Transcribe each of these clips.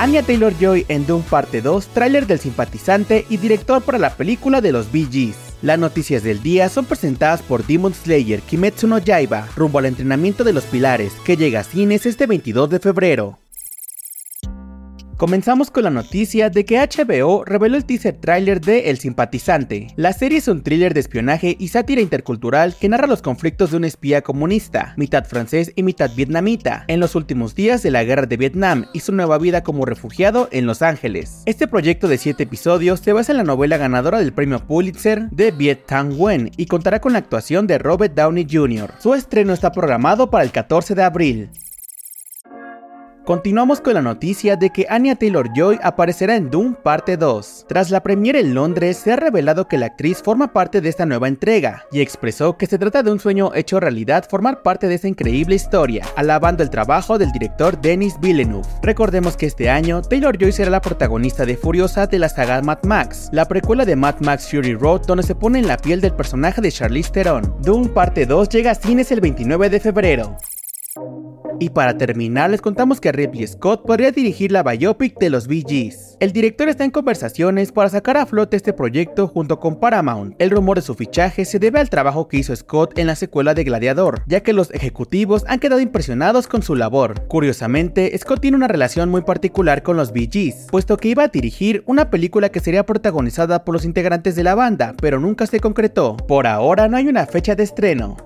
Anya Taylor-Joy en Doom Parte 2, tráiler del simpatizante y director para la película de los Bee Gees. Las noticias del día son presentadas por Demon Slayer Kimetsu no Yaiba rumbo al entrenamiento de los pilares, que llega a cines este 22 de febrero. Comenzamos con la noticia de que HBO reveló el teaser trailer de El Simpatizante. La serie es un thriller de espionaje y sátira intercultural que narra los conflictos de un espía comunista, mitad francés y mitad vietnamita, en los últimos días de la guerra de Vietnam y su nueva vida como refugiado en Los Ángeles. Este proyecto de 7 episodios se basa en la novela ganadora del premio Pulitzer de Viet Thanh Nguyen y contará con la actuación de Robert Downey Jr. Su estreno está programado para el 14 de abril. Continuamos con la noticia de que Anya Taylor-Joy aparecerá en Doom Parte 2. Tras la premiere en Londres, se ha revelado que la actriz forma parte de esta nueva entrega, y expresó que se trata de un sueño hecho realidad formar parte de esta increíble historia, alabando el trabajo del director Denis Villeneuve. Recordemos que este año, Taylor-Joy será la protagonista de Furiosa de la saga Mad Max, la precuela de Mad Max Fury Road donde se pone en la piel del personaje de Charlize Theron. Doom Parte 2 llega a cines el 29 de febrero. Y para terminar, les contamos que Ripley Scott podría dirigir la biopic de los Bee Gees. El director está en conversaciones para sacar a flote este proyecto junto con Paramount. El rumor de su fichaje se debe al trabajo que hizo Scott en la secuela de Gladiador, ya que los ejecutivos han quedado impresionados con su labor. Curiosamente, Scott tiene una relación muy particular con los Bee Gees, puesto que iba a dirigir una película que sería protagonizada por los integrantes de la banda, pero nunca se concretó. Por ahora no hay una fecha de estreno.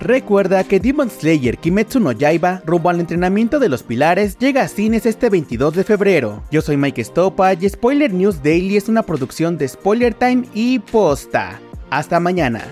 Recuerda que Demon Slayer Kimetsu no Yaiba, rumbo al entrenamiento de los pilares, llega a cines este 22 de febrero. Yo soy Mike Stopa y Spoiler News Daily es una producción de Spoiler Time y Posta. Hasta mañana.